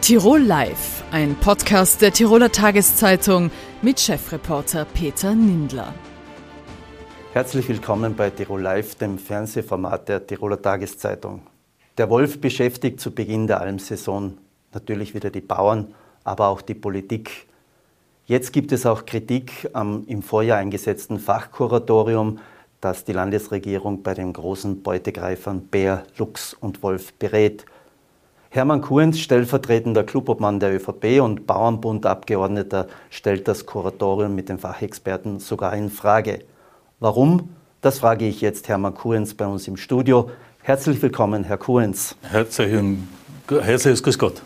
Tirol Live, ein Podcast der Tiroler Tageszeitung mit Chefreporter Peter Nindler. Herzlich willkommen bei Tirol Live, dem Fernsehformat der Tiroler Tageszeitung. Der Wolf beschäftigt zu Beginn der Almsaison natürlich wieder die Bauern, aber auch die Politik. Jetzt gibt es auch Kritik am im Vorjahr eingesetzten Fachkuratorium, das die Landesregierung bei den großen Beutegreifern Bär, Luchs und Wolf berät. Hermann Kuhns, stellvertretender Clubobmann der ÖVP und Bauernbundabgeordneter, stellt das Kuratorium mit den Fachexperten sogar in Frage. Warum? Das frage ich jetzt Hermann Kuhns bei uns im Studio. Herzlich willkommen, Herr Kuhns. Herzlichen, herzliches Grüß Gott.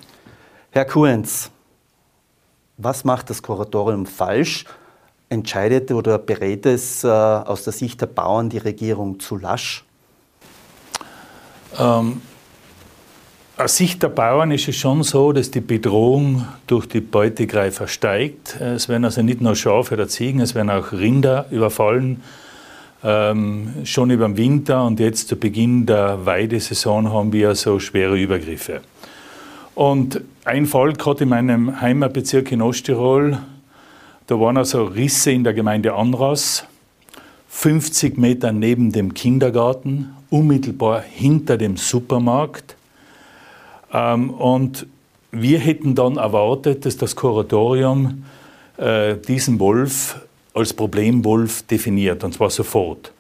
Herr Kuhns, was macht das Kuratorium falsch entscheidet oder berät es äh, aus der Sicht der Bauern die Regierung zu lasch? Ähm, aus Sicht der Bauern ist es schon so, dass die Bedrohung durch die Beutegreifer steigt. Es werden also nicht nur Schafe oder Ziegen, es werden auch Rinder überfallen. Ähm, schon über den Winter und jetzt zu Beginn der Weidesaison haben wir so schwere Übergriffe. Und ein Fall gerade in meinem Heimatbezirk in Osttirol, da waren also Risse in der Gemeinde Anras, 50 Meter neben dem Kindergarten, unmittelbar hinter dem Supermarkt. Ähm, und wir hätten dann erwartet, dass das Kuratorium äh, diesen Wolf als Problemwolf definiert, und zwar sofort.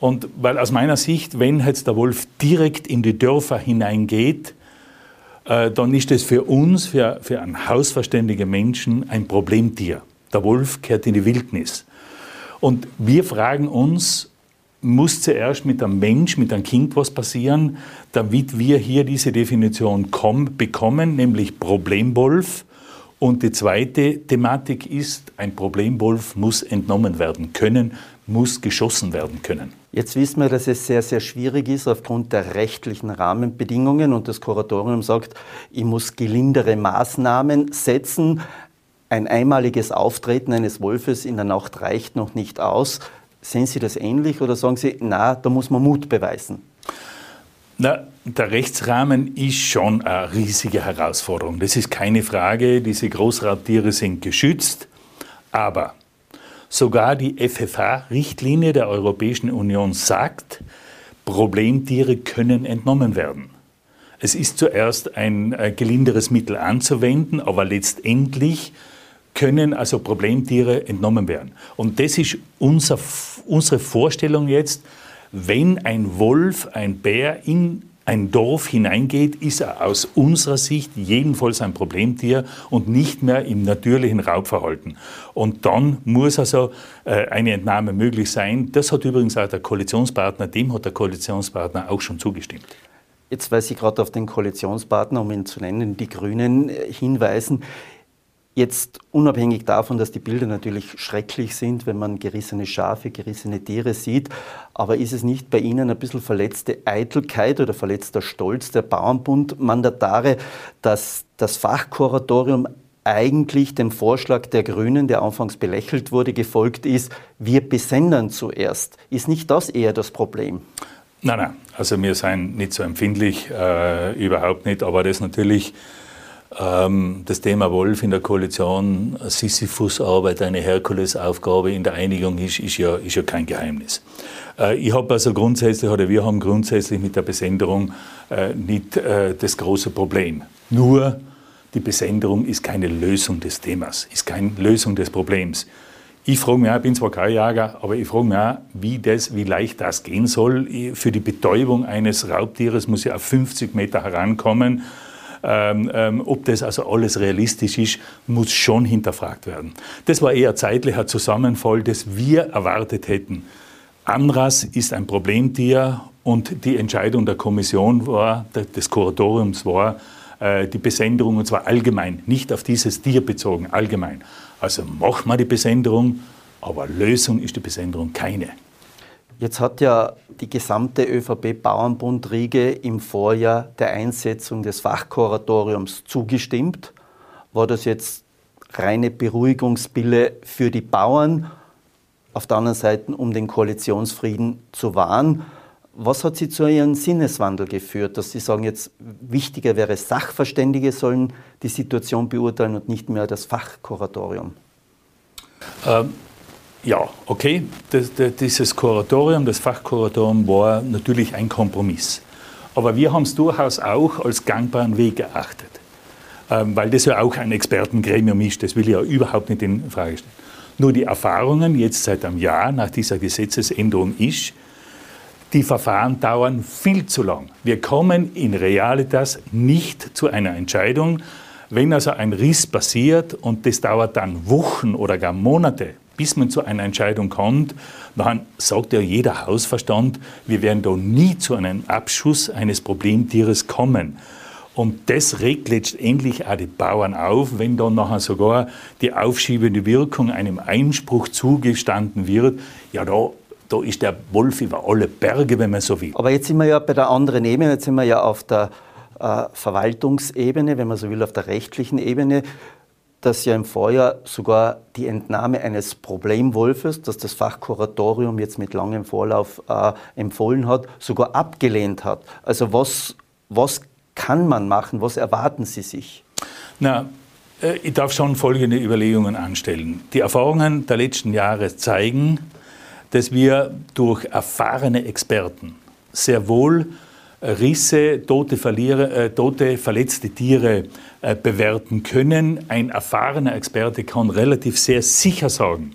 Und weil aus meiner Sicht, wenn jetzt der Wolf direkt in die Dörfer hineingeht, äh, dann ist es für uns, für, für einen hausverständigen Menschen, ein Problemtier. Der Wolf kehrt in die Wildnis. Und wir fragen uns, muss zuerst mit einem Mensch, mit einem Kind was passieren, damit wir hier diese Definition bekommen, nämlich Problemwolf. Und die zweite Thematik ist, ein Problemwolf muss entnommen werden können, muss geschossen werden können. Jetzt wissen wir, dass es sehr, sehr schwierig ist aufgrund der rechtlichen Rahmenbedingungen und das Kuratorium sagt, ich muss gelindere Maßnahmen setzen ein einmaliges Auftreten eines Wolfes in der Nacht reicht noch nicht aus. Sehen Sie das ähnlich oder sagen Sie, na, da muss man Mut beweisen? Na, der Rechtsrahmen ist schon eine riesige Herausforderung. Das ist keine Frage. Diese Großraubtiere sind geschützt. Aber sogar die FFH-Richtlinie der Europäischen Union sagt, Problemtiere können entnommen werden. Es ist zuerst ein äh, gelinderes Mittel anzuwenden, aber letztendlich können also Problemtiere entnommen werden. Und das ist unser, unsere Vorstellung jetzt, wenn ein Wolf, ein Bär in ein Dorf hineingeht, ist er aus unserer Sicht jedenfalls ein Problemtier und nicht mehr im natürlichen Raubverhalten. Und dann muss also äh, eine Entnahme möglich sein. Das hat übrigens auch der Koalitionspartner, dem hat der Koalitionspartner auch schon zugestimmt. Jetzt, weil Sie gerade auf den Koalitionspartner, um ihn zu nennen, die Grünen äh, hinweisen, Jetzt unabhängig davon, dass die Bilder natürlich schrecklich sind, wenn man gerissene Schafe, gerissene Tiere sieht, aber ist es nicht bei Ihnen ein bisschen verletzte Eitelkeit oder verletzter Stolz der Bauernbund-Mandatare, dass das Fachkuratorium eigentlich dem Vorschlag der Grünen, der anfangs belächelt wurde, gefolgt ist, wir besendern zuerst. Ist nicht das eher das Problem? Nein, nein, also wir sind nicht so empfindlich, äh, überhaupt nicht, aber das natürlich das Thema Wolf in der Koalition, Sisyphus-Arbeit, eine Herkulesaufgabe in der Einigung ist, ist, ja, ist ja kein Geheimnis. Äh, ich habe also grundsätzlich, oder wir haben grundsätzlich mit der Besenderung äh, nicht äh, das große Problem. Nur die Besenderung ist keine Lösung des Themas, ist keine Lösung des Problems. Ich frage mich auch, ich bin zwar kein Jäger, aber ich frage mich auch, wie, das, wie leicht das gehen soll. Für die Betäubung eines Raubtieres muss ich auf 50 Meter herankommen. Ähm, ähm, ob das also alles realistisch ist, muss schon hinterfragt werden. Das war eher zeitlicher Zusammenfall, das wir erwartet hätten. Anras ist ein Problemtier und die Entscheidung der Kommission war, des Kuratoriums war, äh, die Besenderung, und zwar allgemein, nicht auf dieses Tier bezogen, allgemein. Also machen wir die Besenderung, aber Lösung ist die Besenderung keine. Jetzt hat ja die gesamte ÖVP-Bauernbund-Riege im Vorjahr der Einsetzung des Fachkuratoriums zugestimmt. War das jetzt reine Beruhigungsbille für die Bauern? Auf der anderen Seite, um den Koalitionsfrieden zu wahren? Was hat Sie zu Ihrem Sinneswandel geführt, dass Sie sagen, jetzt wichtiger wäre, Sachverständige sollen die Situation beurteilen und nicht mehr das Fachkuratorium? Ähm, ja, okay. Das, das, dieses Kuratorium, das Fachkuratorium war natürlich ein Kompromiss. Aber wir haben es durchaus auch als gangbaren Weg erachtet. Ähm, weil das ja auch ein Expertengremium ist, das will ich ja überhaupt nicht in Frage stellen. Nur die Erfahrungen jetzt seit einem Jahr nach dieser Gesetzesänderung ist, die Verfahren dauern viel zu lang. Wir kommen in Realitas nicht zu einer Entscheidung. Wenn also ein Riss passiert und das dauert dann Wochen oder gar Monate, bis man zu einer Entscheidung kommt, dann sagt ja jeder Hausverstand, wir werden da nie zu einem Abschuss eines Problemtieres kommen. Und das regt letztendlich auch die Bauern auf, wenn dann nachher sogar die aufschiebende Wirkung einem Einspruch zugestanden wird. Ja, da, da ist der Wolf über alle Berge, wenn man so will. Aber jetzt sind wir ja bei der anderen Ebene, jetzt sind wir ja auf der äh, Verwaltungsebene, wenn man so will, auf der rechtlichen Ebene dass ja im Vorjahr sogar die Entnahme eines Problemwolfes, das das Fachkuratorium jetzt mit langem Vorlauf äh, empfohlen hat, sogar abgelehnt hat. Also was, was kann man machen? Was erwarten Sie sich? Na, äh, ich darf schon folgende Überlegungen anstellen. Die Erfahrungen der letzten Jahre zeigen, dass wir durch erfahrene Experten sehr wohl Risse, tote, Verlierer, äh, tote verletzte Tiere äh, bewerten können. Ein erfahrener Experte kann relativ sehr sicher sagen,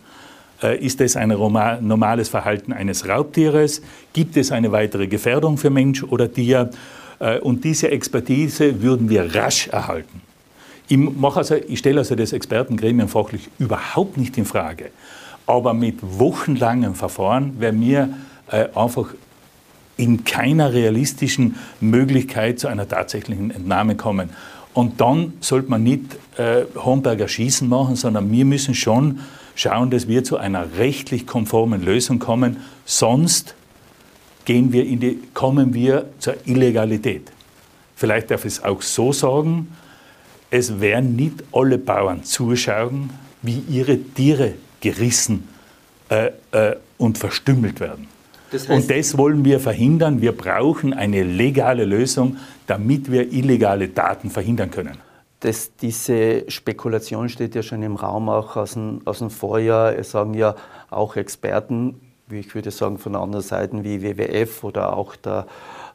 äh, ist das ein normales Verhalten eines Raubtieres? Gibt es eine weitere Gefährdung für Mensch oder Tier? Äh, und diese Expertise würden wir rasch erhalten. Ich, also, ich stelle also das Expertengremium fachlich überhaupt nicht in Frage. Aber mit wochenlangem Verfahren wäre mir äh, einfach in keiner realistischen Möglichkeit zu einer tatsächlichen Entnahme kommen. Und dann sollte man nicht äh, Homberger Schießen machen, sondern wir müssen schon schauen, dass wir zu einer rechtlich konformen Lösung kommen. Sonst gehen wir in die, kommen wir zur Illegalität. Vielleicht darf ich es auch so sagen, es werden nicht alle Bauern zuschauen, wie ihre Tiere gerissen äh, äh, und verstümmelt werden. Das heißt, und das wollen wir verhindern. Wir brauchen eine legale Lösung, damit wir illegale Daten verhindern können. Das, diese Spekulation steht ja schon im Raum, auch aus dem, aus dem Vorjahr. Es sagen ja auch Experten, wie ich würde sagen, von anderen Seiten wie WWF oder auch der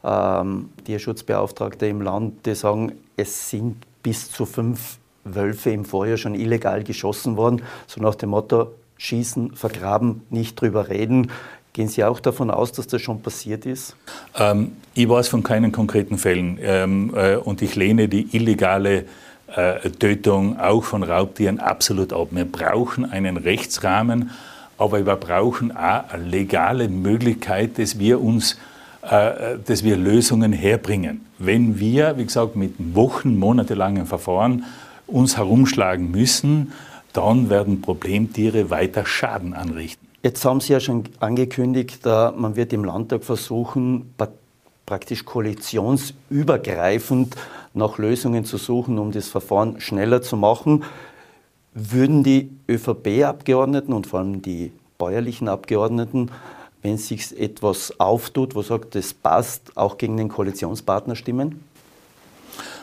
ähm, Tierschutzbeauftragte im Land, die sagen, es sind bis zu fünf Wölfe im Vorjahr schon illegal geschossen worden, so nach dem Motto, schießen, vergraben, nicht drüber reden. Gehen Sie auch davon aus, dass das schon passiert ist? Ähm, ich weiß von keinen konkreten Fällen ähm, äh, und ich lehne die illegale äh, Tötung auch von Raubtieren absolut ab. Wir brauchen einen Rechtsrahmen, aber wir brauchen auch eine legale Möglichkeit, dass wir uns äh, dass wir Lösungen herbringen. Wenn wir, wie gesagt, mit Wochen, monatelangen Verfahren uns herumschlagen müssen, dann werden Problemtiere weiter Schaden anrichten. Jetzt haben Sie ja schon angekündigt, man wird im Landtag versuchen, praktisch koalitionsübergreifend nach Lösungen zu suchen, um das Verfahren schneller zu machen. Würden die ÖVP-Abgeordneten und vor allem die bäuerlichen Abgeordneten, wenn sich etwas auftut, wo sagt, das passt, auch gegen den Koalitionspartner stimmen?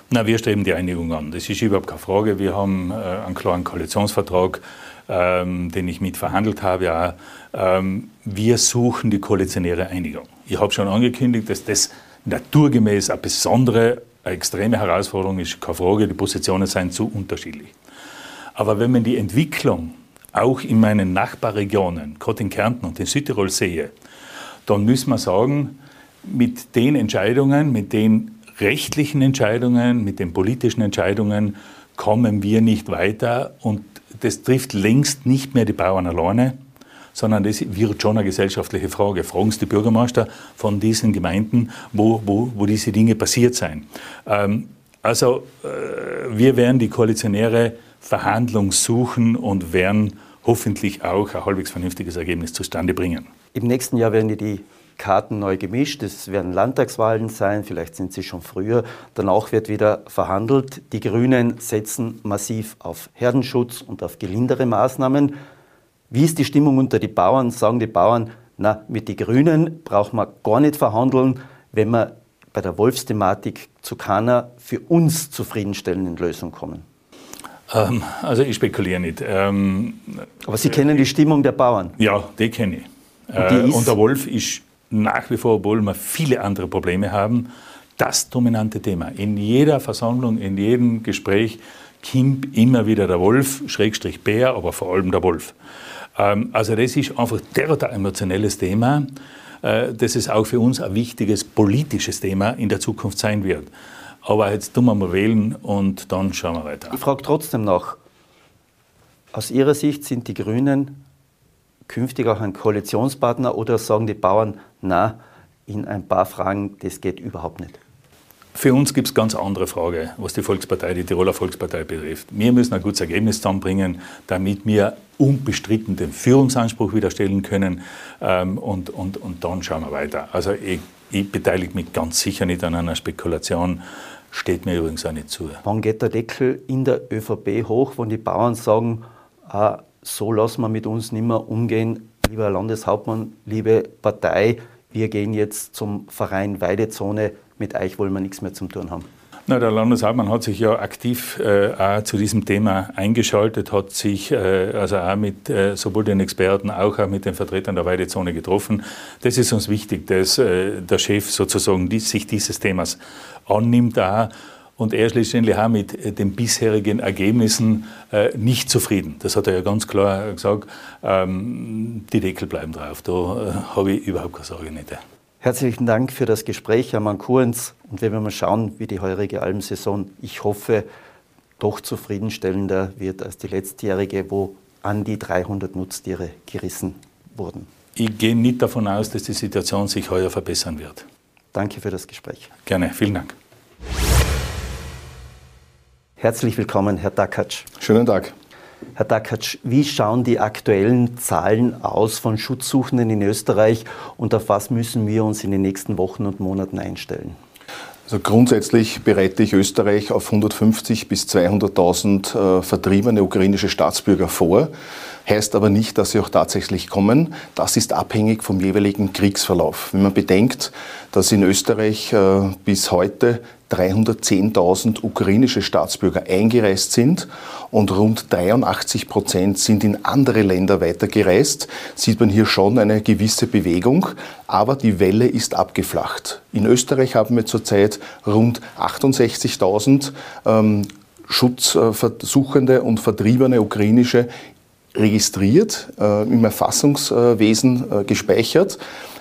Na, wir streben die Einigung an. Das ist überhaupt keine Frage. Wir haben äh, einen klaren Koalitionsvertrag, ähm, den ich mitverhandelt habe. Ja, ähm, wir suchen die koalitionäre Einigung. Ich habe schon angekündigt, dass das naturgemäß eine besondere, eine extreme Herausforderung ist. Keine Frage, die Positionen seien zu unterschiedlich. Aber wenn man die Entwicklung auch in meinen Nachbarregionen, gerade in Kärnten und in Südtirol sehe, dann müssen wir sagen, mit den Entscheidungen, mit den rechtlichen Entscheidungen, mit den politischen Entscheidungen kommen wir nicht weiter und das trifft längst nicht mehr die Bauern alleine, sondern das wird schon eine gesellschaftliche Frage. Fragen Sie die Bürgermeister von diesen Gemeinden, wo, wo, wo diese Dinge passiert sind. Ähm, also äh, wir werden die koalitionäre Verhandlung suchen und werden hoffentlich auch ein halbwegs vernünftiges Ergebnis zustande bringen. Im nächsten Jahr werden die Karten neu gemischt. Es werden Landtagswahlen sein, vielleicht sind sie schon früher. Danach wird wieder verhandelt. Die Grünen setzen massiv auf Herdenschutz und auf gelindere Maßnahmen. Wie ist die Stimmung unter den Bauern? Sagen die Bauern, na, mit den Grünen braucht man gar nicht verhandeln, wenn wir bei der Wolfsthematik zu keiner für uns zufriedenstellenden Lösung kommen. Ähm, also ich spekuliere nicht. Ähm, Aber Sie kennen die Stimmung der Bauern. Ja, die kenne ich. Und, äh, und der Wolf ist nach wie vor, obwohl wir viele andere Probleme haben, das dominante Thema. In jeder Versammlung, in jedem Gespräch kommt immer wieder der Wolf, Schrägstrich Bär, aber vor allem der Wolf. Ähm, also das ist einfach derart ein emotionelles Thema, äh, dass es auch für uns ein wichtiges politisches Thema in der Zukunft sein wird. Aber jetzt tun wir mal wählen und dann schauen wir weiter. Ich frage trotzdem noch, aus Ihrer Sicht sind die Grünen künftig auch ein Koalitionspartner oder sagen die Bauern, na, in ein paar Fragen, das geht überhaupt nicht? Für uns gibt es ganz andere Fragen, was die Volkspartei, die Tiroler Volkspartei betrifft. Wir müssen ein gutes Ergebnis zusammenbringen, damit wir unbestritten den Führungsanspruch wieder stellen können. Ähm, und, und, und dann schauen wir weiter. Also ich, ich beteilige mich ganz sicher nicht an einer Spekulation. Steht mir übrigens auch nicht zu. Wann geht der Deckel in der ÖVP hoch, wenn die Bauern sagen, ah, so lassen wir mit uns nicht mehr umgehen, lieber Landeshauptmann, liebe Partei, wir gehen jetzt zum Verein Weidezone, mit euch wollen wir nichts mehr zu tun haben. Na, der Landeshauptmann hat sich ja aktiv äh, auch zu diesem Thema eingeschaltet, hat sich äh, also auch mit äh, sowohl den Experten als auch mit den Vertretern der Weidezone getroffen. Das ist uns wichtig, dass äh, der Chef sozusagen die, sich dieses Themas annimmt auch und er ist letztendlich auch mit äh, den bisherigen Ergebnissen äh, nicht zufrieden. Das hat er ja ganz klar gesagt. Ähm, die Deckel bleiben drauf. Da äh, habe ich überhaupt keine Sorge nicht. Herzlichen Dank für das Gespräch, Herr Mankurens. Und wir werden mal schauen, wie die heurige Almsaison, ich hoffe, doch zufriedenstellender wird als die letztjährige, wo an die 300 Nutztiere gerissen wurden. Ich gehe nicht davon aus, dass die Situation sich heuer verbessern wird. Danke für das Gespräch. Gerne, vielen Dank. Herzlich willkommen, Herr Dakatsch. Schönen Tag. Herr Dakatsch, wie schauen die aktuellen Zahlen aus von Schutzsuchenden in Österreich und auf was müssen wir uns in den nächsten Wochen und Monaten einstellen? Also grundsätzlich bereite ich Österreich auf 150 bis 200.000 äh, vertriebene ukrainische Staatsbürger vor. Heißt aber nicht, dass sie auch tatsächlich kommen. Das ist abhängig vom jeweiligen Kriegsverlauf. Wenn man bedenkt, dass in Österreich äh, bis heute 310.000 ukrainische Staatsbürger eingereist sind und rund 83 Prozent sind in andere Länder weitergereist, sieht man hier schon eine gewisse Bewegung, aber die Welle ist abgeflacht. In Österreich haben wir zurzeit rund 68.000 ähm, Schutzsuchende und vertriebene ukrainische registriert, äh, im Erfassungswesen äh, gespeichert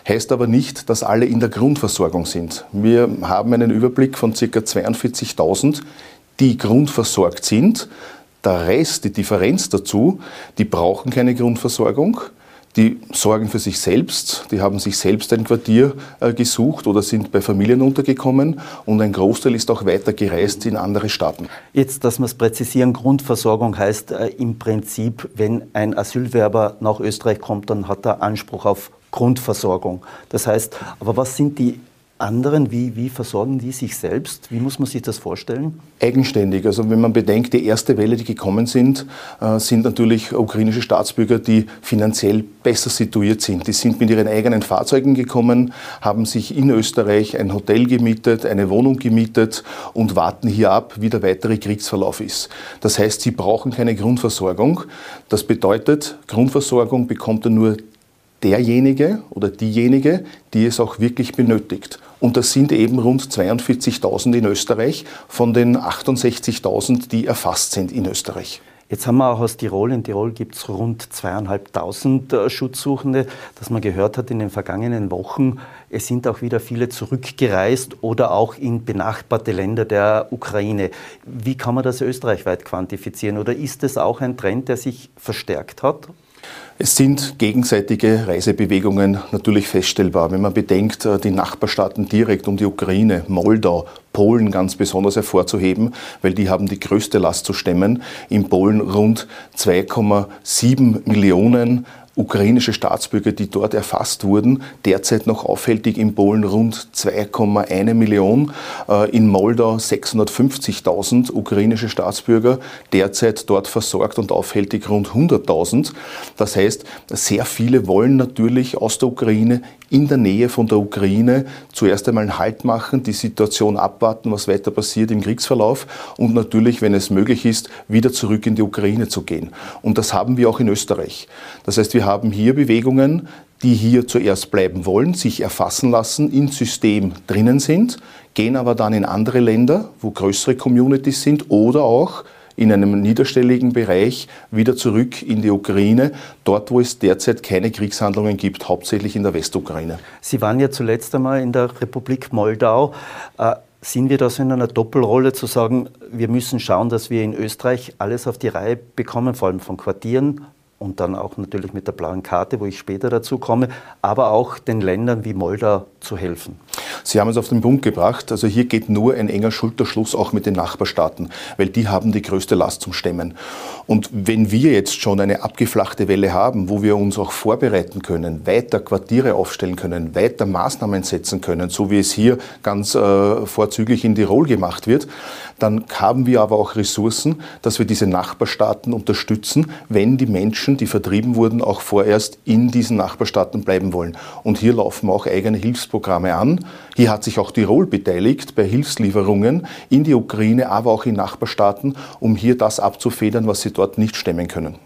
heißt aber nicht, dass alle in der Grundversorgung sind. Wir haben einen Überblick von ca. 42.000, die grundversorgt sind. Der Rest, die Differenz dazu, die brauchen keine Grundversorgung. Die sorgen für sich selbst, die haben sich selbst ein Quartier äh, gesucht oder sind bei Familien untergekommen und ein Großteil ist auch weiter gereist in andere Staaten. Jetzt, dass wir es präzisieren, Grundversorgung heißt äh, im Prinzip, wenn ein Asylwerber nach Österreich kommt, dann hat er Anspruch auf Grundversorgung. Das heißt, aber was sind die anderen, wie, wie versorgen die sich selbst? Wie muss man sich das vorstellen? Eigenständig. Also wenn man bedenkt, die erste Welle, die gekommen sind, äh, sind natürlich ukrainische Staatsbürger, die finanziell besser situiert sind. Die sind mit ihren eigenen Fahrzeugen gekommen, haben sich in Österreich ein Hotel gemietet, eine Wohnung gemietet und warten hier ab, wie der weitere Kriegsverlauf ist. Das heißt, sie brauchen keine Grundversorgung. Das bedeutet, Grundversorgung bekommt er nur derjenige oder diejenige, die es auch wirklich benötigt. Und das sind eben rund 42.000 in Österreich von den 68.000, die erfasst sind in Österreich. Jetzt haben wir auch aus Tirol, in Tirol gibt es rund zweieinhalbtausend äh, Schutzsuchende, dass man gehört hat in den vergangenen Wochen. Es sind auch wieder viele zurückgereist oder auch in benachbarte Länder der Ukraine. Wie kann man das österreichweit quantifizieren? Oder ist es auch ein Trend, der sich verstärkt hat? Es sind gegenseitige Reisebewegungen natürlich feststellbar. Wenn man bedenkt, äh, die Nachbarstaaten direkt um die Ukraine, Moldau, Polen ganz besonders hervorzuheben, weil die haben die größte Last zu stemmen. In Polen rund 2,7 Millionen ukrainische Staatsbürger, die dort erfasst wurden, derzeit noch aufhältig in Polen rund 2,1 Millionen, äh, in Moldau 650.000 ukrainische Staatsbürger, derzeit dort versorgt und aufhältig rund 100.000. Das heißt, sehr viele wollen natürlich aus der Ukraine in der Nähe von der Ukraine zuerst einmal einen Halt machen, die Situation abwarten, was weiter passiert im Kriegsverlauf und natürlich, wenn es möglich ist, wieder zurück in die Ukraine zu gehen. Und das haben wir auch in Österreich. Das heißt, wir haben hier Bewegungen, die hier zuerst bleiben wollen, sich erfassen lassen, im System drinnen sind, gehen aber dann in andere Länder, wo größere Communities sind oder auch in einem niederstelligen Bereich wieder zurück in die Ukraine, dort wo es derzeit keine Kriegshandlungen gibt, hauptsächlich in der Westukraine. Sie waren ja zuletzt einmal in der Republik Moldau. Äh, sind wir da so in einer Doppelrolle zu sagen, wir müssen schauen, dass wir in Österreich alles auf die Reihe bekommen, vor allem von Quartieren, und dann auch natürlich mit der blauen Karte, wo ich später dazu komme, aber auch den Ländern wie Moldau zu helfen. Sie haben es auf den Punkt gebracht. Also hier geht nur ein enger Schulterschluss auch mit den Nachbarstaaten, weil die haben die größte Last zum Stemmen. Und wenn wir jetzt schon eine abgeflachte Welle haben, wo wir uns auch vorbereiten können, weiter Quartiere aufstellen können, weiter Maßnahmen setzen können, so wie es hier ganz äh, vorzüglich in Tirol gemacht wird, dann haben wir aber auch Ressourcen, dass wir diese Nachbarstaaten unterstützen, wenn die Menschen, die vertrieben wurden, auch vorerst in diesen Nachbarstaaten bleiben wollen. Und hier laufen auch eigene Hilfsprogramme an. Hier hat sich auch Tirol beteiligt bei Hilfslieferungen in die Ukraine, aber auch in Nachbarstaaten, um hier das abzufedern, was sie dort nicht stemmen können.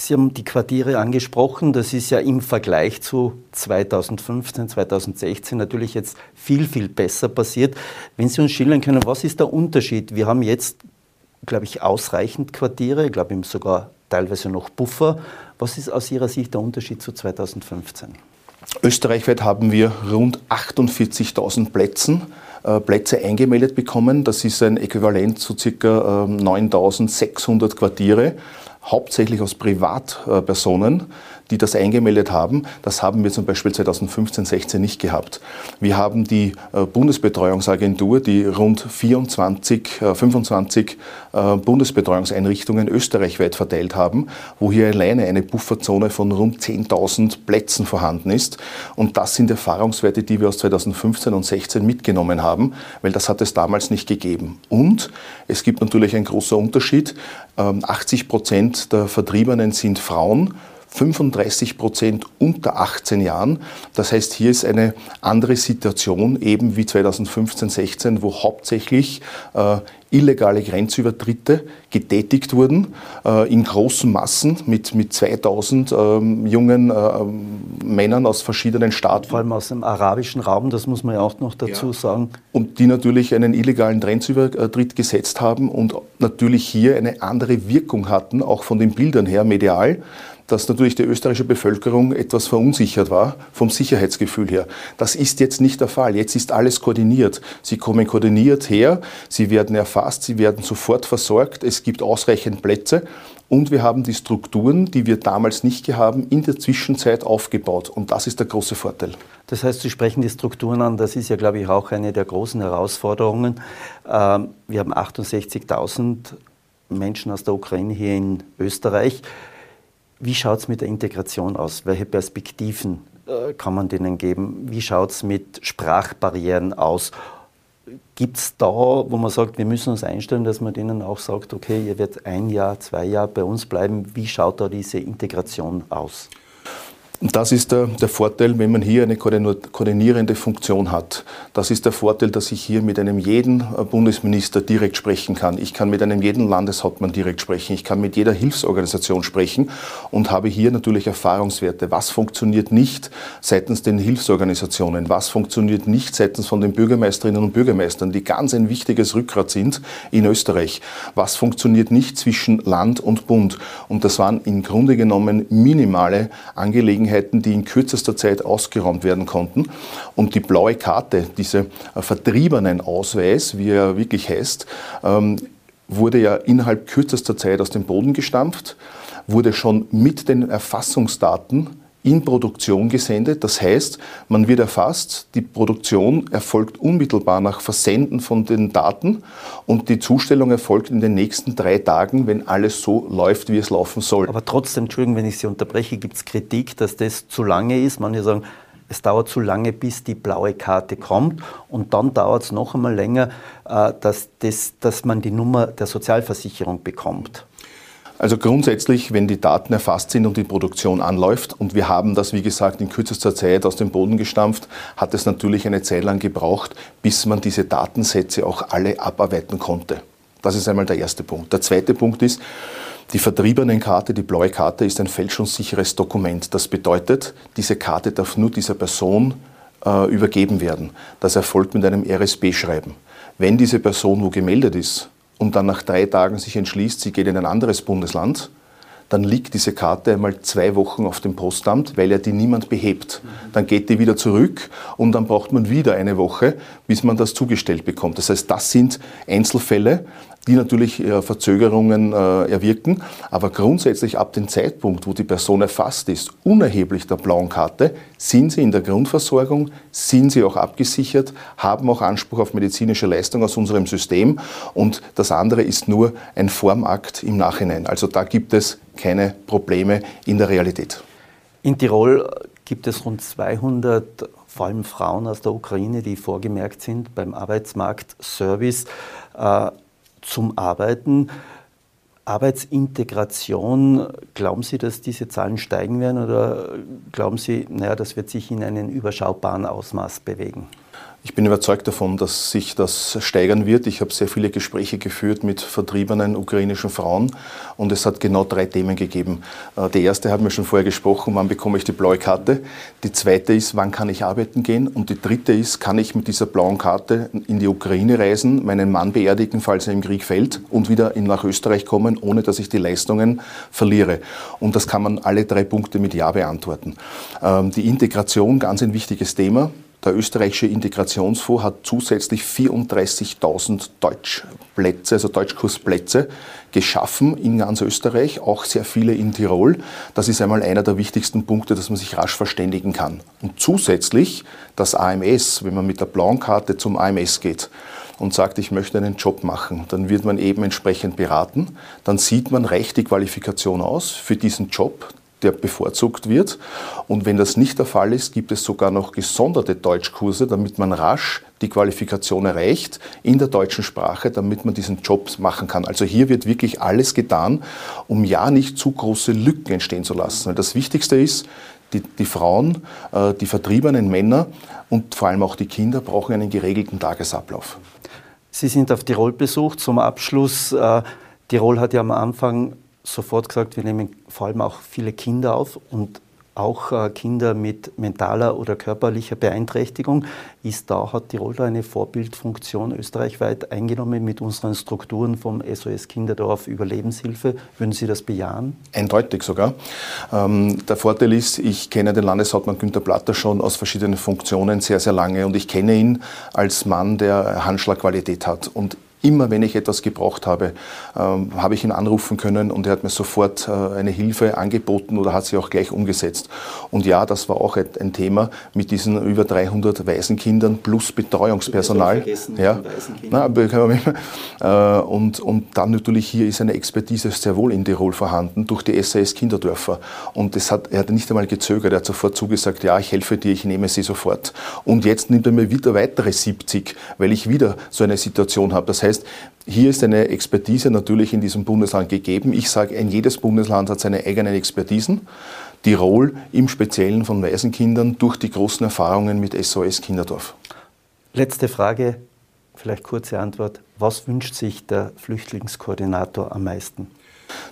Sie haben die Quartiere angesprochen. Das ist ja im Vergleich zu 2015, 2016 natürlich jetzt viel, viel besser passiert. Wenn Sie uns schildern können, was ist der Unterschied? Wir haben jetzt, glaube ich, ausreichend Quartiere, ich glaube sogar teilweise noch Buffer. Was ist aus Ihrer Sicht der Unterschied zu 2015? Österreichweit haben wir rund 48.000 Plätzen. Äh, Plätze eingemeldet bekommen. Das ist ein Äquivalent zu ca. 9600 Quartiere hauptsächlich aus Privatpersonen die das eingemeldet haben. Das haben wir zum Beispiel 2015, 16 nicht gehabt. Wir haben die äh, Bundesbetreuungsagentur, die rund 24, 25 äh, äh, Bundesbetreuungseinrichtungen österreichweit verteilt haben, wo hier alleine eine Bufferzone von rund 10.000 Plätzen vorhanden ist. Und das sind Erfahrungswerte, die wir aus 2015 und 16 mitgenommen haben, weil das hat es damals nicht gegeben. Und es gibt natürlich einen großen Unterschied. 80 ähm, Prozent der Vertriebenen sind Frauen 35 Prozent unter 18 Jahren. Das heißt, hier ist eine andere Situation, eben wie 2015, 16, wo hauptsächlich äh, illegale Grenzübertritte getätigt wurden, äh, in großen Massen mit, mit 2000 ähm, jungen äh, Männern aus verschiedenen Staaten. Vor allem aus dem arabischen Raum, das muss man ja auch noch dazu ja. sagen. Und die natürlich einen illegalen Grenzübertritt gesetzt haben und natürlich hier eine andere Wirkung hatten, auch von den Bildern her medial dass natürlich die österreichische Bevölkerung etwas verunsichert war vom Sicherheitsgefühl her. Das ist jetzt nicht der Fall. Jetzt ist alles koordiniert. Sie kommen koordiniert her, sie werden erfasst, sie werden sofort versorgt, es gibt ausreichend Plätze und wir haben die Strukturen, die wir damals nicht haben, in der Zwischenzeit aufgebaut. Und das ist der große Vorteil. Das heißt, Sie sprechen die Strukturen an. Das ist ja, glaube ich, auch eine der großen Herausforderungen. Ähm, wir haben 68.000 Menschen aus der Ukraine hier in Österreich. Wie schaut es mit der Integration aus? Welche Perspektiven äh, kann man denen geben? Wie schaut es mit Sprachbarrieren aus? Gibt es da, wo man sagt, wir müssen uns einstellen, dass man denen auch sagt, okay, ihr werdet ein Jahr, zwei Jahre bei uns bleiben? Wie schaut da diese Integration aus? Und das ist der, der, Vorteil, wenn man hier eine koordinierende Funktion hat. Das ist der Vorteil, dass ich hier mit einem jeden äh, Bundesminister direkt sprechen kann. Ich kann mit einem jeden Landeshauptmann direkt sprechen. Ich kann mit jeder Hilfsorganisation sprechen und habe hier natürlich Erfahrungswerte. Was funktioniert nicht seitens den Hilfsorganisationen? Was funktioniert nicht seitens von den Bürgermeisterinnen und Bürgermeistern, die ganz ein wichtiges Rückgrat sind in Österreich? Was funktioniert nicht zwischen Land und Bund? Und das waren im Grunde genommen minimale Angelegenheiten Angelegenheiten, die in kürzester Zeit ausgeräumt werden konnten. Und die blaue Karte, dieser äh, vertriebenen Ausweis, wie er wirklich heißt, ähm, wurde ja innerhalb kürzester Zeit aus dem Boden gestampft, wurde schon mit den Erfassungsdaten in Produktion gesendet. Das heißt, man wird erfasst, die Produktion erfolgt unmittelbar nach Versenden von den Daten und die Zustellung erfolgt in den nächsten drei Tagen, wenn alles so läuft, wie es laufen soll. Aber trotzdem, Entschuldigung, wenn ich Sie unterbreche, gibt es Kritik, dass das zu lange ist. Manche sagen, es dauert zu lange, bis die blaue Karte kommt und dann dauert es noch einmal länger, äh, dass, das, dass man die Nummer der Sozialversicherung bekommt. Also grundsätzlich, wenn die Daten erfasst sind und die Produktion anläuft, und wir haben das, wie gesagt, in kürzester Zeit aus dem Boden gestampft, hat es natürlich eine Zeit lang gebraucht, bis man diese Datensätze auch alle abarbeiten konnte. Das ist einmal der erste Punkt. Der zweite Punkt ist, die Vertriebenenkarte, die blaue Karte, ist ein fälschungssicheres Dokument. Das bedeutet, diese Karte darf nur dieser Person äh, übergeben werden. Das erfolgt mit einem RSB-Schreiben. Wenn diese Person wo gemeldet ist, und dann nach drei Tagen sich entschließt, sie geht in ein anderes Bundesland, dann liegt diese Karte einmal zwei Wochen auf dem Postamt, weil ja die niemand behebt. Dann geht die wieder zurück und dann braucht man wieder eine Woche, bis man das zugestellt bekommt. Das heißt, das sind Einzelfälle, die natürlich äh, Verzögerungen äh, erwirken. Aber grundsätzlich ab dem Zeitpunkt, wo die Person erfasst ist, unerheblich der blauen Karte, sind sie in der Grundversorgung, sind sie auch abgesichert, haben auch Anspruch auf medizinische Leistung aus unserem System. Und das andere ist nur ein Formakt im Nachhinein. Also da gibt es keine Probleme in der Realität. In Tirol gibt es rund 200 vor allem Frauen aus der Ukraine, die vorgemerkt sind beim Arbeitsmarkt Service. Äh, zum Arbeiten. Arbeitsintegration, glauben Sie, dass diese Zahlen steigen werden oder glauben Sie, naja, das wird sich in einem überschaubaren Ausmaß bewegen? Ich bin überzeugt davon, dass sich das steigern wird. Ich habe sehr viele Gespräche geführt mit vertriebenen ukrainischen Frauen und es hat genau drei Themen gegeben. Äh, die erste haben wir schon vorher gesprochen, wann bekomme ich die blaue Karte? Die zweite ist, wann kann ich arbeiten gehen? Und die dritte ist, kann ich mit dieser blauen Karte in die Ukraine reisen, meinen Mann beerdigen, falls er im Krieg fällt und wieder nach Österreich kommen, ohne dass ich die Leistungen verliere? Und das kann man alle drei Punkte mit Ja beantworten. Ähm, die Integration, ganz ein wichtiges Thema. Der österreichische Integrationsfonds hat zusätzlich 34.000 Deutschplätze, also Deutschkursplätze geschaffen in ganz Österreich, auch sehr viele in Tirol. Das ist einmal einer der wichtigsten Punkte, dass man sich rasch verständigen kann. Und zusätzlich das AMS, wenn man mit der blauen Karte zum AMS geht, und sagt, ich möchte einen Job machen, dann wird man eben entsprechend beraten. Dann sieht man, reicht die Qualifikation aus für diesen Job der bevorzugt wird. Und wenn das nicht der Fall ist, gibt es sogar noch gesonderte Deutschkurse, damit man rasch die Qualifikation erreicht in der deutschen Sprache, damit man diesen Job machen kann. Also hier wird wirklich alles getan, um ja nicht zu große Lücken entstehen zu lassen. Weil das Wichtigste ist, die, die Frauen, äh, die vertriebenen Männer und vor allem auch die Kinder brauchen einen geregelten Tagesablauf. Sie sind auf Tirol besucht. Zum Abschluss, äh, Tirol hat ja am Anfang sofort gesagt, wir nehmen vor allem auch viele Kinder auf und auch äh, Kinder mit mentaler oder körperlicher Beeinträchtigung. Ist da, hat Tirol da eine Vorbildfunktion österreichweit eingenommen mit unseren Strukturen vom SOS Kinderdorf über Lebenshilfe? Würden Sie das bejahen? Eindeutig sogar. Ähm, der Vorteil ist, ich kenne den Landeshauptmann Günter Platter schon aus verschiedenen Funktionen sehr, sehr lange und ich kenne ihn als Mann, der Handschlagqualität hat. Und Immer wenn ich etwas gebraucht habe, ähm, habe ich ihn anrufen können und er hat mir sofort äh, eine Hilfe angeboten oder hat sie auch gleich umgesetzt. Und ja, das war auch ein Thema mit diesen über 300 Waisenkindern plus Betreuungspersonal. Ja, Na, äh, und, und dann natürlich hier ist eine Expertise sehr wohl in Tirol vorhanden durch die SAS Kinderdörfer. Und das hat, er hat nicht einmal gezögert, er hat sofort zugesagt, ja, ich helfe dir, ich nehme sie sofort. Und jetzt nimmt er mir wieder weitere 70, weil ich wieder so eine Situation habe. Das heißt, heißt, hier ist eine Expertise natürlich in diesem Bundesland gegeben. Ich sage, ein jedes Bundesland hat seine eigenen Expertisen. Tirol im Speziellen von Waisenkindern durch die großen Erfahrungen mit SOS Kinderdorf. Letzte Frage, vielleicht kurze Antwort. Was wünscht sich der Flüchtlingskoordinator am meisten?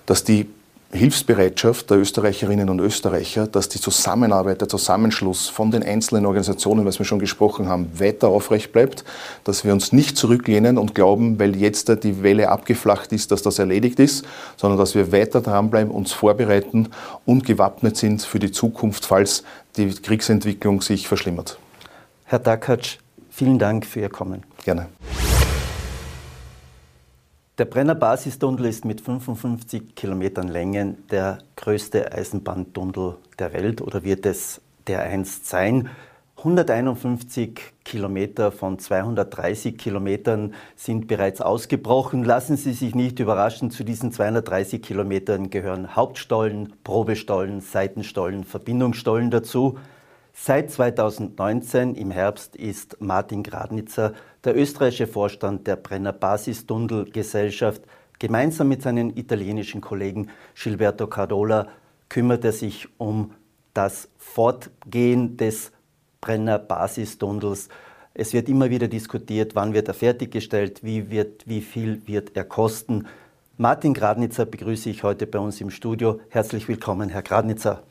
Dass die Hilfsbereitschaft der Österreicherinnen und Österreicher, dass die Zusammenarbeit, der Zusammenschluss von den einzelnen Organisationen, was wir schon gesprochen haben, weiter aufrecht bleibt, dass wir uns nicht zurücklehnen und glauben, weil jetzt die Welle abgeflacht ist, dass das erledigt ist, sondern dass wir weiter dranbleiben, uns vorbereiten und gewappnet sind für die Zukunft, falls die Kriegsentwicklung sich verschlimmert. Herr Dakatsch, vielen Dank für Ihr Kommen. Gerne. Der Brenner Basistunnel ist mit 55 Kilometern Länge der größte Eisenbahntunnel der Welt oder wird es der einst sein. 151 Kilometer von 230 Kilometern sind bereits ausgebrochen. Lassen Sie sich nicht überraschen, zu diesen 230 Kilometern gehören Hauptstollen, Probestollen, Seitenstollen, Verbindungsstollen dazu. Seit 2019 im Herbst ist Martin Gradnitzer, der österreichische Vorstand der Brenner Basistunnel Gesellschaft, gemeinsam mit seinen italienischen Kollegen Gilberto Cardola kümmert er sich um das Fortgehen des Brenner Basistunnels. Es wird immer wieder diskutiert, wann wird er fertiggestellt, wie, wird, wie viel wird er kosten. Martin Gradnitzer begrüße ich heute bei uns im Studio. Herzlich willkommen, Herr Gradnitzer.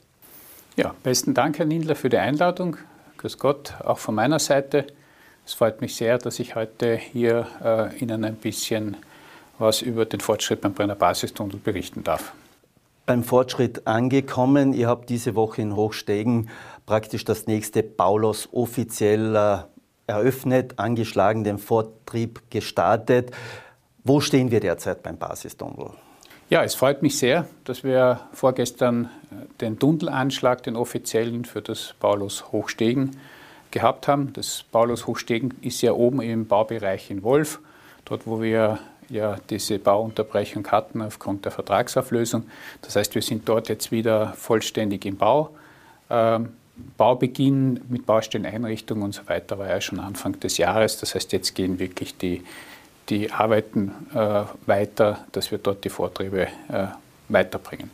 Ja, besten Dank, Herr Nindler, für die Einladung. Grüß Gott, auch von meiner Seite. Es freut mich sehr, dass ich heute hier äh, Ihnen ein bisschen was über den Fortschritt beim Brenner Basistunnel berichten darf. Beim Fortschritt angekommen. Ihr habt diese Woche in Hochstegen praktisch das nächste Paulos offiziell äh, eröffnet, angeschlagen, den Vortrieb gestartet. Wo stehen wir derzeit beim Basistunnel? Ja, es freut mich sehr, dass wir vorgestern äh, den Tunnelanschlag, den offiziellen für das Paulus Hochstegen gehabt haben. Das Paulus Hochstegen ist ja oben im Baubereich in Wolf, dort wo wir ja diese Bauunterbrechung hatten aufgrund der Vertragsauflösung. Das heißt, wir sind dort jetzt wieder vollständig im Bau. Ähm, Baubeginn mit Baustelleneinrichtung und so weiter war ja schon Anfang des Jahres. Das heißt, jetzt gehen wirklich die die Arbeiten äh, weiter, dass wir dort die Vortriebe äh, weiterbringen.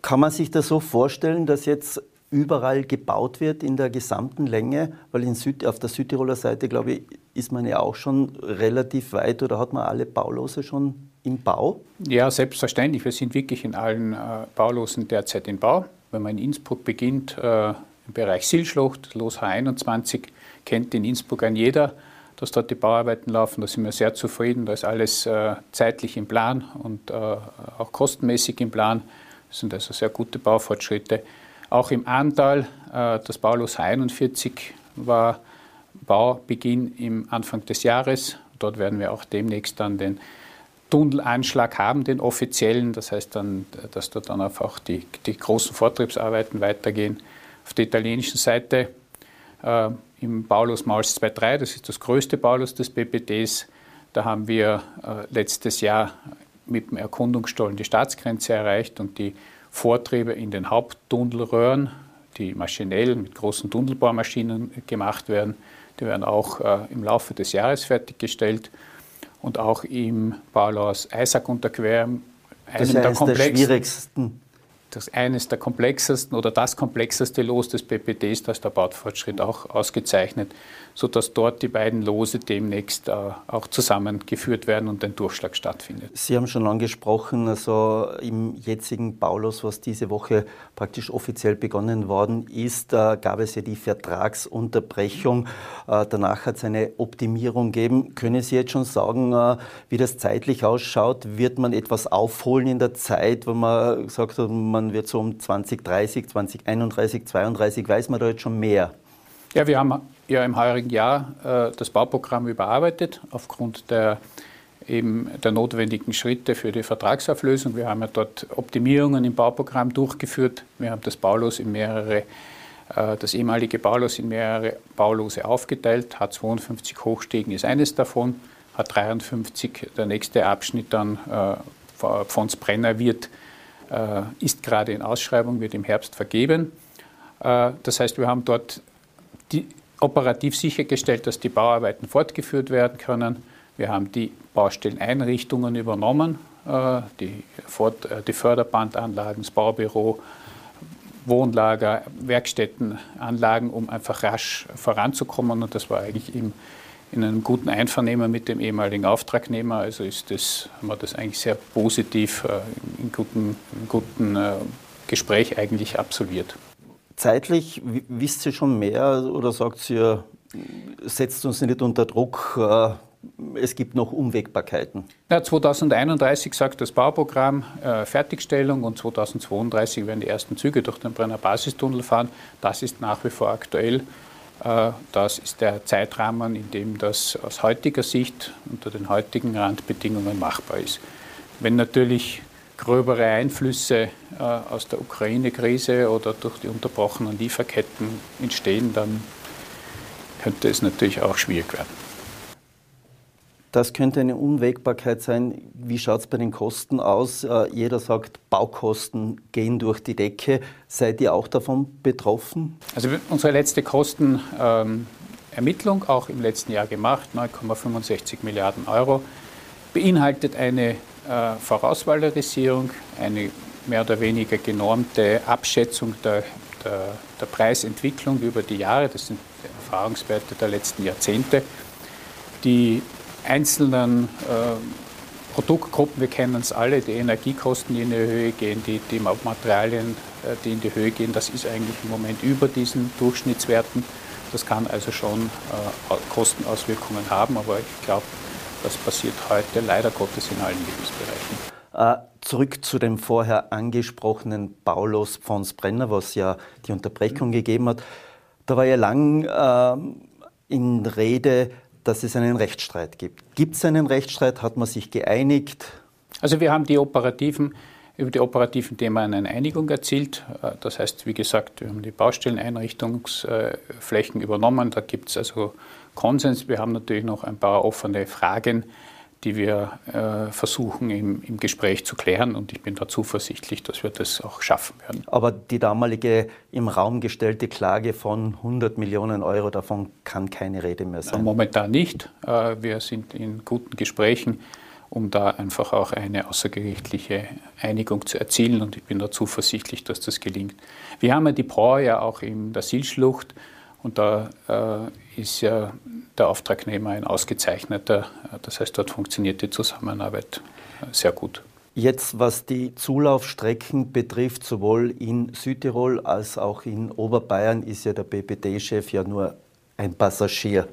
Kann man sich das so vorstellen, dass jetzt überall gebaut wird in der gesamten Länge? Weil in Süd, auf der Südtiroler Seite, glaube ich, ist man ja auch schon relativ weit oder hat man alle Baulose schon im Bau? Ja, selbstverständlich. Wir sind wirklich in allen äh, Baulosen derzeit im Bau. Wenn man in Innsbruck beginnt, äh, im Bereich Silschlucht, Los H21, kennt in Innsbruck ein jeder dass dort die Bauarbeiten laufen. Da sind wir sehr zufrieden. Da ist alles äh, zeitlich im Plan und äh, auch kostenmäßig im Plan. Das sind also sehr gute Baufortschritte. Auch im Antal, äh, das Baulos 41 war Baubeginn im Anfang des Jahres. Dort werden wir auch demnächst dann den Tunnelanschlag haben, den offiziellen. Das heißt dann, dass dort dann auch die, die großen Vortriebsarbeiten weitergehen. Auf der italienischen Seite äh, im Paulus Mals 2.3, das ist das größte Paulus des BPDs. Da haben wir äh, letztes Jahr mit dem Erkundungsstollen die Staatsgrenze erreicht und die Vortriebe in den Haupttunnelröhren, die maschinell mit großen Tunnelbohrmaschinen gemacht werden, die werden auch äh, im Laufe des Jahres fertiggestellt. Und auch im Paulus Eisack-Unterquerung, einem das heißt der, der schwierigsten das eines der komplexesten oder das komplexeste Los des PPDs, da ist der Baufortschritt auch ausgezeichnet, sodass dort die beiden Lose demnächst äh, auch zusammengeführt werden und ein Durchschlag stattfindet. Sie haben schon angesprochen, also im jetzigen Baulos, was diese Woche praktisch offiziell begonnen worden ist, äh, gab es ja die Vertragsunterbrechung. Äh, danach hat es eine Optimierung gegeben. Können Sie jetzt schon sagen, wie das zeitlich ausschaut? Wird man etwas aufholen in der Zeit, wo man hat, man man wird so um 2030, 2031, 2032, weiß man da jetzt schon mehr? Ja, wir haben ja im heurigen Jahr äh, das Bauprogramm überarbeitet aufgrund der, eben der notwendigen Schritte für die Vertragsauflösung. Wir haben ja dort Optimierungen im Bauprogramm durchgeführt. Wir haben das Baulos in mehrere äh, das ehemalige Baulos in mehrere Baulose aufgeteilt. H52 Hochstegen ist eines davon, H53 der nächste Abschnitt dann äh, Fons Brenner wird äh, ist gerade in Ausschreibung, wird im Herbst vergeben. Äh, das heißt, wir haben dort operativ sichergestellt, dass die Bauarbeiten fortgeführt werden können. Wir haben die Baustelleneinrichtungen übernommen, äh, die, die Förderbandanlagen, das Baubüro, Wohnlager, Werkstättenanlagen, um einfach rasch voranzukommen. Und das war eigentlich im in einem guten Einvernehmen mit dem ehemaligen Auftragnehmer. Also ist das, haben wir das eigentlich sehr positiv äh, in gutem guten äh, Gespräch eigentlich absolviert. Zeitlich wisst ihr schon mehr oder sagt ihr, setzt uns nicht unter Druck, äh, es gibt noch Unwägbarkeiten? Ja, 2031 sagt das Bauprogramm äh, Fertigstellung und 2032 werden die ersten Züge durch den Brenner Basistunnel fahren. Das ist nach wie vor aktuell. Das ist der Zeitrahmen, in dem das aus heutiger Sicht unter den heutigen Randbedingungen machbar ist. Wenn natürlich gröbere Einflüsse aus der Ukraine-Krise oder durch die unterbrochenen Lieferketten entstehen, dann könnte es natürlich auch schwierig werden. Das könnte eine Unwägbarkeit sein. Wie schaut es bei den Kosten aus? Äh, jeder sagt, Baukosten gehen durch die Decke. Seid ihr auch davon betroffen? Also unsere letzte Kostenermittlung, ähm, auch im letzten Jahr gemacht, 9,65 Milliarden Euro, beinhaltet eine äh, Vorausvalorisierung, eine mehr oder weniger genormte Abschätzung der, der, der Preisentwicklung über die Jahre. Das sind Erfahrungswerte der letzten Jahrzehnte. Die einzelnen äh, Produktgruppen, wir kennen es alle, die Energiekosten, die in die Höhe gehen, die, die Materialien, äh, die in die Höhe gehen, das ist eigentlich im Moment über diesen Durchschnittswerten. Das kann also schon äh, Kostenauswirkungen haben, aber ich glaube, das passiert heute leider Gottes in allen Lebensbereichen. Zurück zu dem vorher angesprochenen Baulos Fons Brenner, was ja die Unterbrechung gegeben hat. Da war ja lang äh, in Rede, dass es einen Rechtsstreit gibt. Gibt es einen Rechtsstreit? Hat man sich geeinigt? Also wir haben die operativen, über die operativen Themen eine Einigung erzielt. Äh, das heißt, wie gesagt, wir haben die Baustelleneinrichtungsflächen übernommen. Da gibt es also Konsens. Wir haben natürlich noch ein paar offene Fragen die wir äh, versuchen im, im, Gespräch zu klären. Und ich bin da zuversichtlich, dass wir das auch schaffen werden. Aber die damalige im Raum gestellte Klage von 100 Millionen Euro, davon kann keine Rede mehr sein? Momentan nicht. Äh, wir sind in guten Gesprächen, um da einfach auch eine außergerichtliche Einigung zu erzielen. Und ich bin da zuversichtlich, dass das gelingt. Wir haben ja die Brau ja auch in der Silschlucht. Und da äh, ist ja der Auftragnehmer ein ausgezeichneter. Das heißt, dort funktioniert die Zusammenarbeit äh, sehr gut. Jetzt, was die Zulaufstrecken betrifft, sowohl in Südtirol als auch in Oberbayern, ist ja der BPD-Chef ja nur ein Passagier.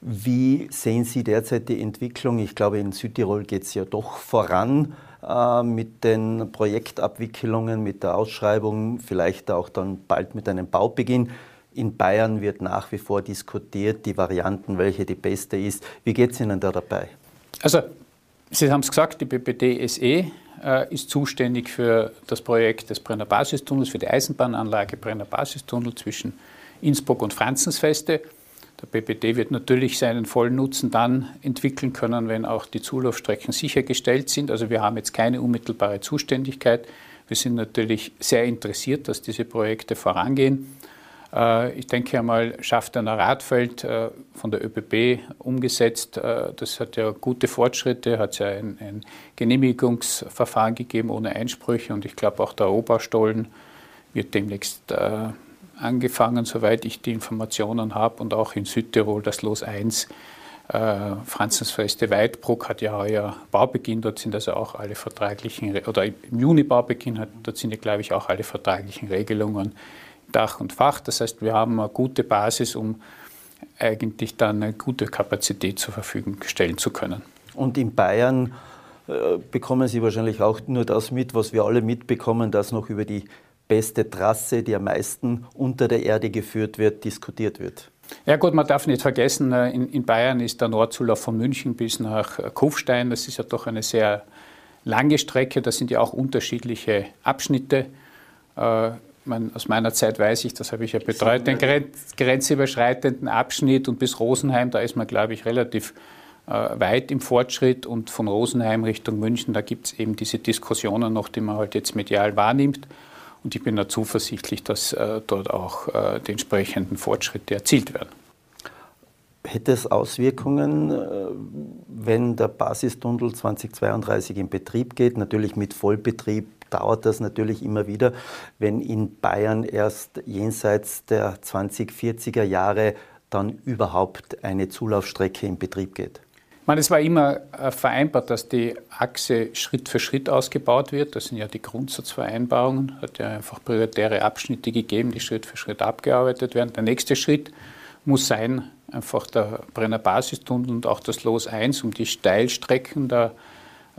Wie sehen Sie derzeit die Entwicklung? Ich glaube, in Südtirol geht es ja doch voran äh, mit den Projektabwicklungen, mit der Ausschreibung, vielleicht auch dann bald mit einem Baubeginn. In Bayern wird nach wie vor diskutiert, die Varianten, welche die beste ist. Wie geht es Ihnen da dabei? Also, Sie haben es gesagt, die BPD SE äh, ist zuständig für das Projekt des Brenner Basistunnels, für die Eisenbahnanlage Brenner Basistunnel zwischen Innsbruck und Franzensfeste. Der BPD wird natürlich seinen vollen Nutzen dann entwickeln können, wenn auch die Zulaufstrecken sichergestellt sind. Also wir haben jetzt keine unmittelbare Zuständigkeit. Wir sind natürlich sehr interessiert, dass diese Projekte vorangehen. Äh, ich denke einmal, Schaftener Radfeld äh, von der ÖBB umgesetzt. Äh, das hat ja gute Fortschritte, hat ja ein, ein Genehmigungsverfahren gegeben ohne Einsprüche und ich glaube auch der Oberstollen wird demnächst angefangen, soweit ich die Informationen habe und auch in Südtirol das Los 1 äh, Franzensfeste Weidbruck hat ja heuer Baubeginn, dort sind also auch alle vertraglichen, oder im Juni Baubeginn, dort sind ja, glaube ich, auch alle vertraglichen Regelungen Dach und Fach. Das heißt, wir haben eine gute Basis, um eigentlich dann eine gute Kapazität zur Verfügung stellen zu können. Und in Bayern äh, bekommen Sie wahrscheinlich auch nur das mit, was wir alle mitbekommen, dass noch über die beste Trasse, die am meisten unter der Erde geführt wird, diskutiert wird. Ja gut, man darf nicht vergessen, äh, in, in Bayern ist der Nordzulauf von München bis nach äh, Kufstein. Das ist ja doch eine sehr lange Strecke. Da sind ja auch unterschiedliche Abschnitte mein, aus meiner Zeit weiß ich, das habe ich ja betreut, den grenzüberschreitenden Abschnitt und bis Rosenheim, da ist man, glaube ich, relativ äh, weit im Fortschritt und von Rosenheim Richtung München, da gibt es eben diese Diskussionen noch, die man halt jetzt medial wahrnimmt. Und ich bin da zuversichtlich, dass äh, dort auch äh, die entsprechenden Fortschritte erzielt werden. Hätte es Auswirkungen, äh, wenn der Basistunnel 2032 in Betrieb geht, natürlich mit Vollbetrieb dauert das natürlich immer wieder, wenn in Bayern erst jenseits der 2040er Jahre dann überhaupt eine Zulaufstrecke in Betrieb geht? Ich meine, es war immer äh, vereinbart, dass die Achse Schritt für Schritt ausgebaut wird. Das sind ja die Grundsatzvereinbarungen. Es hat ja einfach prioritäre Abschnitte gegeben, die Schritt für Schritt abgearbeitet werden. Der nächste Schritt muss sein, einfach der Brenner Basistunnel und auch das Los 1, um die Steilstrecken der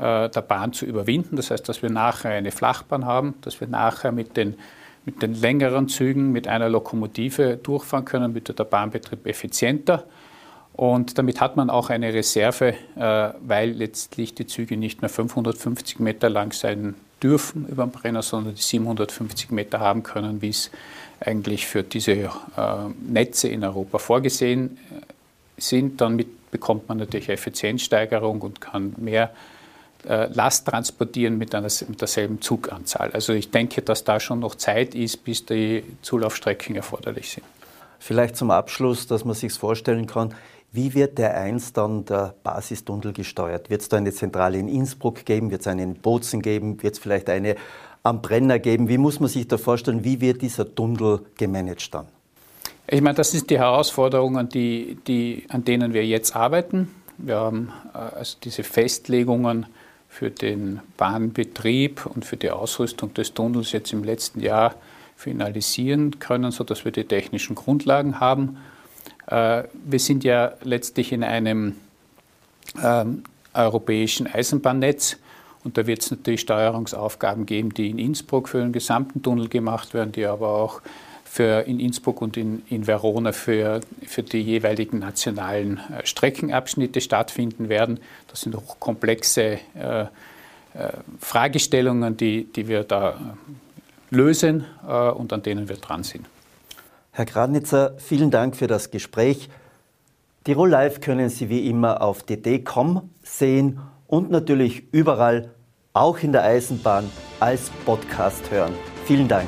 der Bahn zu überwinden. Das heißt, dass wir nachher eine Flachbahn haben, dass wir nachher mit den mit den längeren Zügen mit einer Lokomotive durchfahren können, wird der Bahnbetrieb effizienter. Und damit hat man auch eine Reserve, äh, weil letztlich die Züge nicht mehr 550 Meter lang sein dürfen über den Brenner, sondern die 750 Meter haben können, wie es eigentlich für diese äh, Netze in Europa vorgesehen äh, sind. Damit bekommt man natürlich Effizienzsteigerung und kann mehr Last transportieren mit, einer, mit derselben Zuganzahl. Also ich denke, dass da schon noch Zeit ist, bis die Zulaufstrecken erforderlich sind. Vielleicht zum Abschluss, dass man sich vorstellen kann, wie wird der einst dann der Basistunnel gesteuert? Wird es da eine Zentrale in Innsbruck geben? Wird es eine in Bozen geben? Wird es vielleicht eine am Brenner geben? Wie muss man sich da vorstellen? Wie wird dieser Tunnel gemanagt dann? Ich meine, das sind die Herausforderungen, die, die, an denen wir jetzt arbeiten. Wir haben äh, also diese Festlegungen für den Bahnbetrieb und für die Ausrüstung des Tunnels jetzt im letzten Jahr finalisieren können, sodass wir die technischen Grundlagen haben. Äh, wir sind ja letztlich in einem ähm, europäischen Eisenbahnnetz und da wird es natürlich Steuerungsaufgaben geben, die in Innsbruck für den gesamten Tunnel gemacht werden, die aber auch für in Innsbruck und in, in Verona für, für die jeweiligen nationalen äh, Streckenabschnitte stattfinden werden. Das sind hochkomplexe äh, äh, Fragestellungen, die, die wir da äh, lösen äh, und an denen wir dran sind. Herr Gradnitzer, vielen Dank für das Gespräch. Tirol Live können Sie wie immer auf dd.com sehen und natürlich überall, auch in der Eisenbahn, als Podcast hören. Vielen Dank.